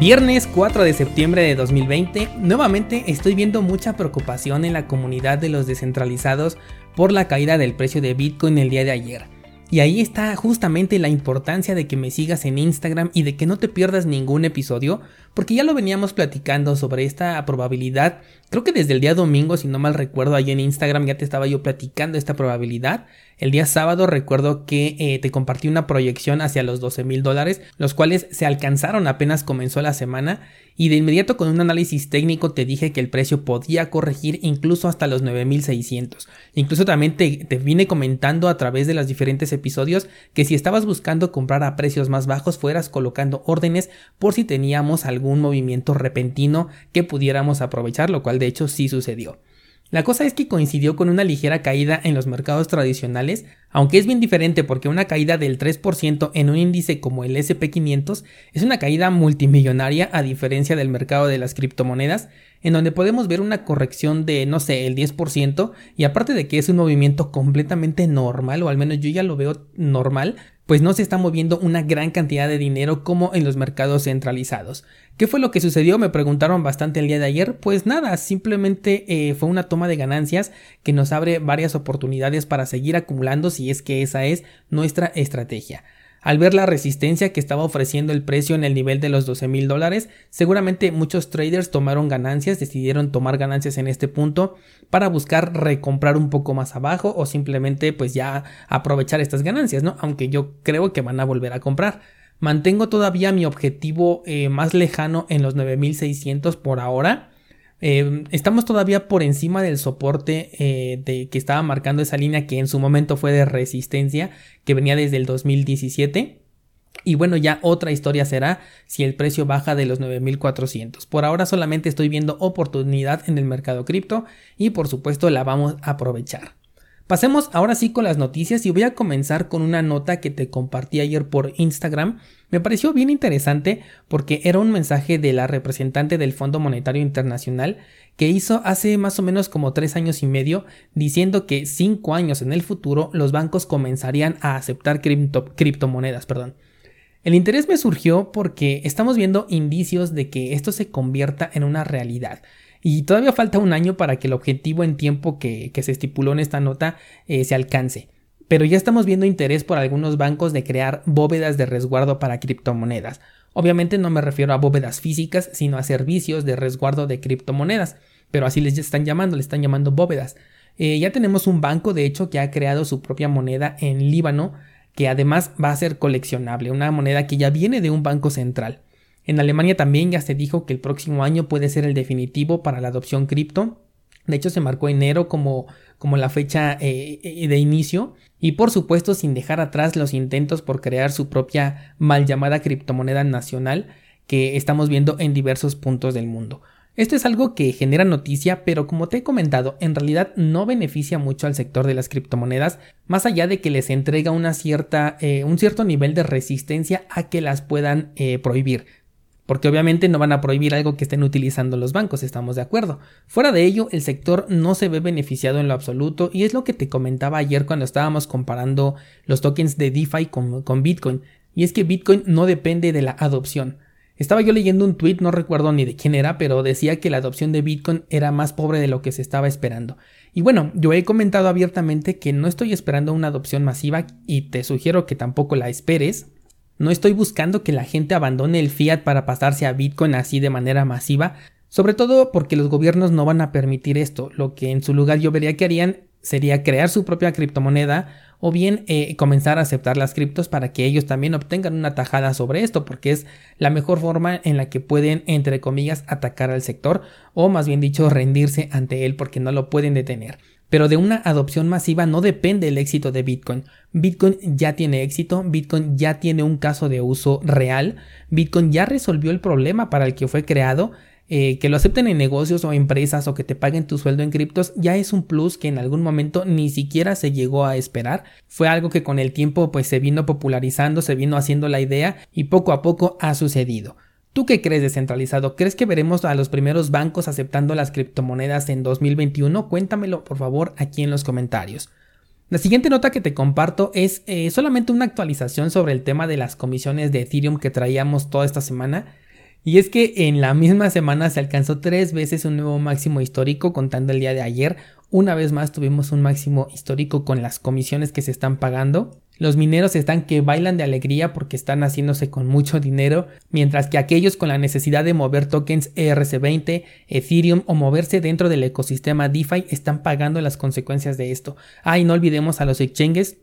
Viernes 4 de septiembre de 2020, nuevamente estoy viendo mucha preocupación en la comunidad de los descentralizados por la caída del precio de Bitcoin el día de ayer. Y ahí está justamente la importancia de que me sigas en Instagram y de que no te pierdas ningún episodio, porque ya lo veníamos platicando sobre esta probabilidad. Creo que desde el día domingo, si no mal recuerdo, ahí en Instagram ya te estaba yo platicando esta probabilidad. El día sábado recuerdo que eh, te compartí una proyección hacia los 12 mil dólares, los cuales se alcanzaron apenas comenzó la semana y de inmediato con un análisis técnico te dije que el precio podía corregir incluso hasta los 9600. Incluso también te, te, vine comentando a través de los diferentes episodios que si estabas buscando comprar a precios más bajos fueras colocando órdenes por si teníamos algún movimiento repentino que pudiéramos aprovechar, lo cual de hecho sí sucedió. La cosa es que coincidió con una ligera caída en los mercados tradicionales, aunque es bien diferente porque una caída del 3% en un índice como el SP500 es una caída multimillonaria a diferencia del mercado de las criptomonedas, en donde podemos ver una corrección de, no sé, el 10%, y aparte de que es un movimiento completamente normal, o al menos yo ya lo veo normal, pues no se está moviendo una gran cantidad de dinero como en los mercados centralizados. ¿Qué fue lo que sucedió? Me preguntaron bastante el día de ayer. Pues nada, simplemente eh, fue una toma de ganancias que nos abre varias oportunidades para seguir acumulando si es que esa es nuestra estrategia. Al ver la resistencia que estaba ofreciendo el precio en el nivel de los 12 mil dólares, seguramente muchos traders tomaron ganancias, decidieron tomar ganancias en este punto para buscar recomprar un poco más abajo o simplemente pues ya aprovechar estas ganancias, ¿no? Aunque yo creo que van a volver a comprar. Mantengo todavía mi objetivo eh, más lejano en los 9600 por ahora Em, estamos todavía por encima del soporte eh, de, que estaba marcando esa línea que en su momento fue de resistencia, que venía desde el 2017. Y bueno, ya otra historia será si el precio baja de los 9400. Por ahora solamente estoy viendo oportunidad en el mercado cripto y por supuesto la vamos a aprovechar. Pasemos ahora sí con las noticias y voy a comenzar con una nota que te compartí ayer por Instagram. Me pareció bien interesante porque era un mensaje de la representante del Fondo Monetario Internacional que hizo hace más o menos como tres años y medio diciendo que cinco años en el futuro los bancos comenzarían a aceptar criptomonedas. Perdón. El interés me surgió porque estamos viendo indicios de que esto se convierta en una realidad. Y todavía falta un año para que el objetivo en tiempo que, se estipuló en esta nota eh, se alcance. Pero ya estamos viendo interés por algunos bancos de crear bóvedas de resguardo para criptomonedas. Obviamente no me refiero a bóvedas físicas, sino a servicios de resguardo de criptomonedas. Pero así les están llamando, le están llamando bóvedas. Eh, ya tenemos un banco, de hecho, que ha creado su propia moneda en Líbano, que además va a ser coleccionable, una moneda que ya viene de un banco central. En Alemania también ya se dijo que el próximo año puede ser el definitivo para la adopción cripto. De hecho, se marcó enero como, como la fecha eh, eh, de inicio. Y por supuesto, sin dejar atrás los intentos por crear su propia mal llamada criptomoneda nacional que estamos viendo en diversos puntos del mundo. Esto es algo que genera noticia, pero como te he comentado, en realidad no beneficia mucho al sector de las criptomonedas, más allá de que les entrega una cierta, eh, un cierto nivel de resistencia a que las puedan prohibir. Porque obviamente no van a prohibir algo que estén utilizando los bancos, estamos de acuerdo. Fuera de ello, el sector no se ve beneficiado en lo absoluto y es lo que te comentaba ayer cuando estábamos comparando los tokens de DeFi con, con Bitcoin. Y es que Bitcoin no depende de la adopción. Estaba yo leyendo un tweet, no recuerdo ni de quién era, pero decía que la adopción de Bitcoin era más pobre de lo que se estaba esperando. Y bueno, yo he comentado abiertamente que no estoy esperando una adopción masiva y te sugiero que tampoco la esperes, no estoy buscando que la gente abandone el fiat para pasarse a Bitcoin así de manera masiva, sobre todo porque los gobiernos no van a permitir esto. Lo que en su lugar yo vería que harían sería crear su propia criptomoneda o bien eh, comenzar a aceptar las criptos para que ellos también obtengan una tajada sobre esto, porque es la mejor forma en la que pueden, entre comillas, atacar al sector o más bien dicho, rendirse ante él porque no lo pueden detener. Pero de una adopción masiva no depende el éxito de Bitcoin. Bitcoin ya tiene éxito, Bitcoin ya tiene un caso de uso real, Bitcoin ya resolvió el problema para el que fue creado, eh, que lo acepten en negocios o empresas o que te paguen tu sueldo en criptos ya es un plus que en algún momento ni siquiera se llegó a esperar. Fue algo que con el tiempo pues se vino popularizando, se vino haciendo la idea y poco a poco ha sucedido. ¿Tú qué crees descentralizado? ¿Crees que veremos a los primeros bancos aceptando las criptomonedas en 2021? Cuéntamelo por favor aquí en los comentarios. La siguiente nota que te comparto es eh, solamente una actualización sobre el tema de las comisiones de Ethereum que traíamos toda esta semana. Y es que en la misma semana se alcanzó tres veces un nuevo máximo histórico contando el día de ayer. Una vez más tuvimos un máximo histórico con las comisiones que se están pagando. Los mineros están que bailan de alegría porque están haciéndose con mucho dinero, mientras que aquellos con la necesidad de mover tokens ERC20, Ethereum o moverse dentro del ecosistema DeFi están pagando las consecuencias de esto. Ah, y no olvidemos a los exchanges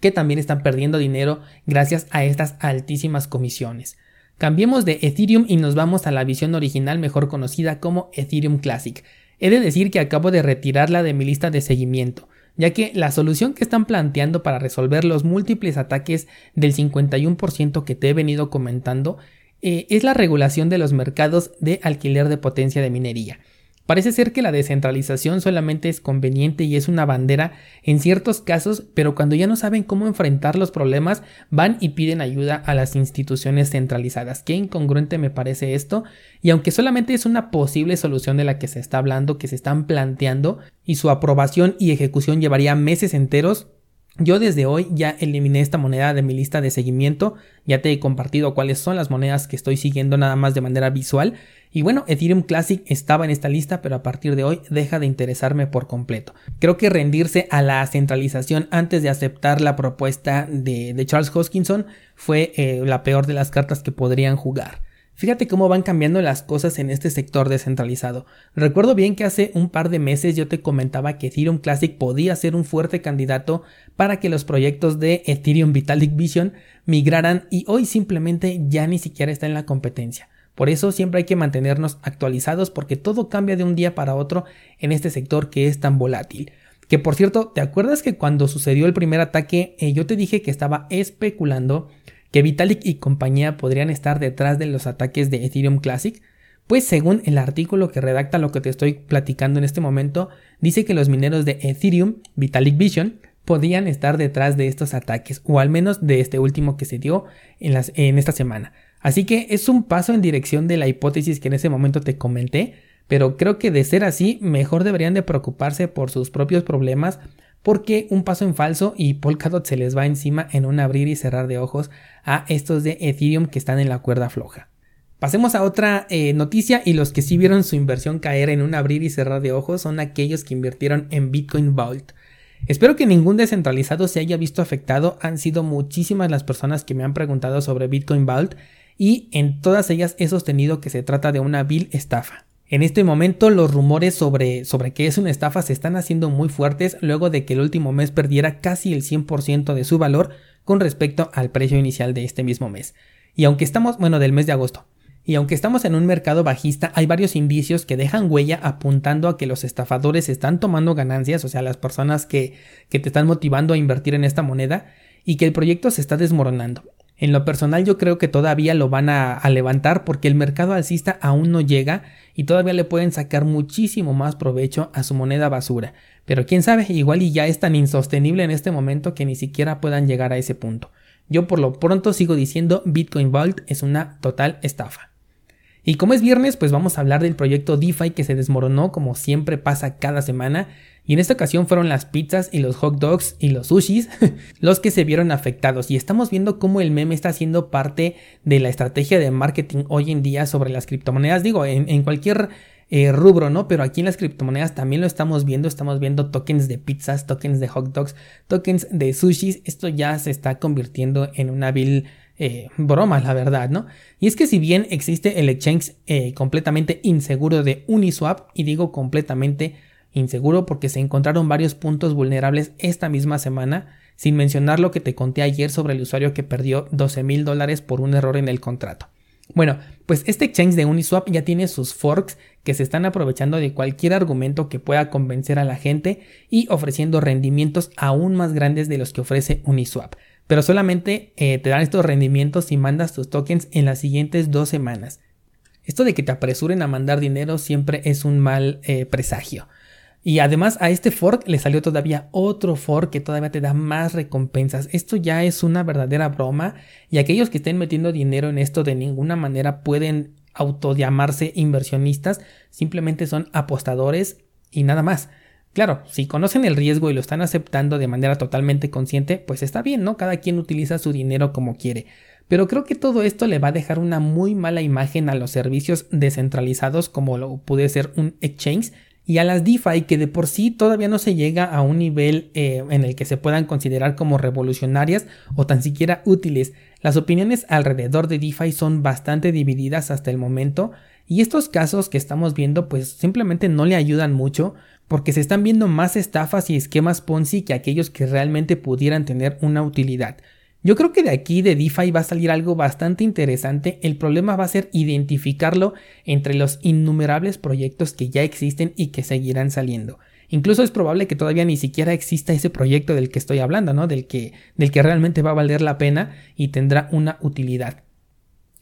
que también están perdiendo dinero gracias a estas altísimas comisiones. Cambiemos de Ethereum y nos vamos a la visión original mejor conocida como Ethereum Classic. He de decir que acabo de retirarla de mi lista de seguimiento, ya que la solución que están planteando para resolver los múltiples ataques del 51% que te he venido comentando eh, es la regulación de los mercados de alquiler de potencia de minería. Parece ser que la descentralización solamente es conveniente y es una bandera en ciertos casos, pero cuando ya no saben cómo enfrentar los problemas, van y piden ayuda a las instituciones centralizadas. Qué incongruente me parece esto, y aunque solamente es una posible solución de la que se está hablando, que se están planteando, y su aprobación y ejecución llevaría meses enteros, yo desde hoy ya eliminé esta moneda de mi lista de seguimiento, ya te he compartido cuáles son las monedas que estoy siguiendo nada más de manera visual y bueno, Ethereum Classic estaba en esta lista, pero a partir de hoy deja de interesarme por completo. Creo que rendirse a la centralización antes de aceptar la propuesta de, Charles Hoskinson fue eh, la peor de las cartas que podrían jugar. Fíjate cómo van cambiando las cosas en este sector descentralizado. Recuerdo bien que hace un par de meses yo te comentaba que Ethereum Classic podía ser un fuerte candidato para que los proyectos de Ethereum Vitalik Vision migraran y hoy simplemente ya ni siquiera está en la competencia. Por eso siempre hay que mantenernos actualizados porque todo cambia de un día para otro en este sector que es tan volátil. Que por cierto, ¿te acuerdas que cuando sucedió el primer ataque eh, yo te dije que estaba especulando que Vitalik y compañía podrían estar detrás de los ataques de Ethereum Classic? Pues según el artículo que redacta lo que te estoy platicando en este momento, dice que los mineros de Ethereum, Vitalik Vision, podían estar detrás de estos ataques, o al menos de este último que se dio en, en esta semana. Así que es un paso en dirección de la hipótesis que en ese momento te comenté, pero creo que de ser así, mejor deberían de preocuparse por sus propios problemas, porque un paso en falso y Polkadot se les va encima en un abrir y cerrar de ojos a estos de Ethereum que están en la cuerda floja. Pasemos a otra eh, noticia y los que sí vieron su inversión caer en un abrir y cerrar de ojos son aquellos que invirtieron en Bitcoin Vault. Espero que ningún descentralizado se haya visto afectado, han sido muchísimas las personas que me han preguntado sobre Bitcoin Vault y en todas ellas he sostenido que se trata de una vil estafa. En este momento los rumores sobre, sobre que es una estafa se están haciendo muy fuertes luego de que el último mes perdiera casi el 100% de su valor con respecto al precio inicial de este mismo mes. Y aunque estamos, bueno, del mes de agosto. Y aunque estamos en un mercado bajista, hay varios indicios que dejan huella apuntando a que los estafadores están tomando ganancias, o sea, las personas que, que te están motivando a invertir en esta moneda, y que el proyecto se está desmoronando. En lo personal yo creo que todavía lo van a, levantar porque el mercado alcista aún no llega y todavía le pueden sacar muchísimo más provecho a su moneda basura. Pero quién sabe, igual y ya es tan insostenible en este momento que ni siquiera puedan llegar a ese punto. Yo por lo pronto sigo diciendo Bitcoin Vault es una total estafa. Y como es viernes, pues vamos a hablar del proyecto DeFi que se desmoronó como siempre pasa cada semana. Y en esta ocasión fueron las pizzas y los hot dogs y los sushis los que se vieron afectados. Y estamos viendo cómo el meme está siendo parte de la estrategia de marketing hoy en día sobre las criptomonedas. Digo, en, cualquier eh, rubro, ¿no? Pero aquí en las criptomonedas también lo estamos viendo. Estamos viendo tokens de pizzas, tokens de hot dogs, tokens de sushis. Esto ya se está convirtiendo en una vil eh, broma, la verdad, ¿no? Y es que si bien existe el exchange eh, completamente inseguro de Uniswap, y digo completamente inseguro porque se encontraron varios puntos vulnerables esta misma semana, sin mencionar lo que te conté ayer sobre el usuario que perdió 12 mil dólares por un error en el contrato. Bueno, pues este exchange de Uniswap ya tiene sus forks que se están aprovechando de cualquier argumento que pueda convencer a la gente y ofreciendo rendimientos aún más grandes de los que ofrece Uniswap pero solamente eh, te dan estos rendimientos si mandas tus tokens en las siguientes dos semanas. Esto de que te apresuren a mandar dinero siempre es un mal eh, presagio. Y además a este fork le salió todavía otro fork que todavía te da más recompensas. Esto ya es una verdadera broma y aquellos que estén metiendo dinero en esto de ninguna manera pueden autollamarse inversionistas, simplemente son apostadores y nada más. Claro, si conocen el riesgo y lo están aceptando de manera totalmente consciente, pues está bien, ¿no? Cada quien utiliza su dinero como quiere. Pero creo que todo esto le va a dejar una muy mala imagen a los servicios descentralizados como lo puede ser un exchange y a las DeFi que de por sí todavía no se llega a un nivel eh, en el que se puedan considerar como revolucionarias o tan siquiera útiles. Las opiniones alrededor de DeFi son bastante divididas hasta el momento y estos casos que estamos viendo pues simplemente no le ayudan mucho porque se están viendo más estafas y esquemas Ponzi que aquellos que realmente pudieran tener una utilidad. Yo creo que de aquí de DeFi va a salir algo bastante interesante. El problema va a ser identificarlo entre los innumerables proyectos que ya existen y que seguirán saliendo. Incluso es probable que todavía ni siquiera exista ese proyecto del que estoy hablando, ¿no? Del que, del que realmente va a valer la pena y tendrá una utilidad.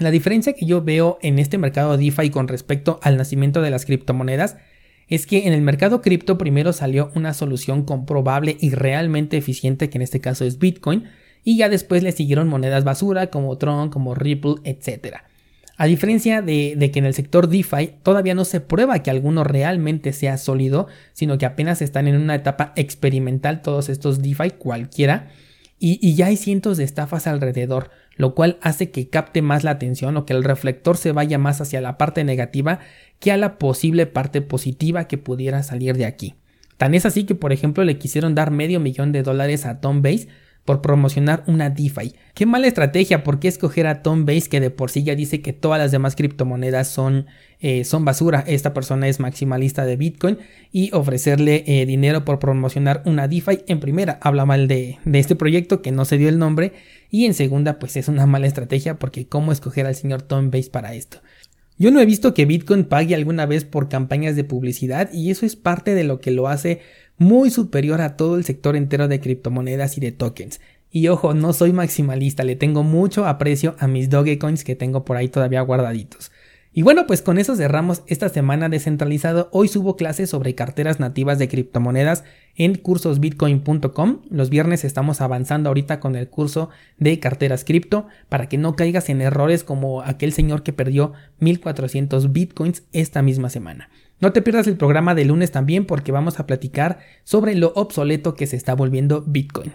La diferencia que yo veo en este mercado DeFi con respecto al nacimiento de las criptomonedas es que en el mercado cripto primero salió una solución comprobable y realmente eficiente, que en este caso es Bitcoin, y ya después le siguieron monedas basura como Tron, como Ripple, etc. A diferencia de, que en el sector DeFi todavía no se prueba que alguno realmente sea sólido, sino que apenas están en una etapa experimental todos estos DeFi cualquiera, y, ya hay cientos de estafas alrededor, lo cual hace que capte más la atención o que el reflector se vaya más hacia la parte negativa que a la posible parte positiva que pudiera salir de aquí. Tan es así que, por ejemplo, le quisieron dar medio millón de dólares a Tom Base por promocionar una DeFi. Qué mala estrategia, ¿por qué escoger a Tom Base que de por sí ya dice que todas las demás criptomonedas son, eh, son basura? Esta persona es maximalista de Bitcoin y ofrecerle eh, dinero por promocionar una DeFi en primera habla mal de, de este proyecto que no se dio el nombre y en segunda pues es una mala estrategia porque cómo escoger al señor Tom Base para esto. Yo no he visto que Bitcoin pague alguna vez por campañas de publicidad y eso es parte de lo que lo hace muy superior a todo el sector entero de criptomonedas y de tokens. Y ojo, no soy maximalista, le tengo mucho aprecio a mis Dogecoins que tengo por ahí todavía guardaditos. Y bueno, pues con eso cerramos esta semana descentralizado. Hoy subo clases sobre carteras nativas de criptomonedas en cursosbitcoin.com. Los viernes estamos avanzando ahorita con el curso de carteras cripto para que no caigas en errores como aquel señor que perdió 1400 bitcoins esta misma semana. No te pierdas el programa de lunes también porque vamos a platicar sobre lo obsoleto que se está volviendo Bitcoin.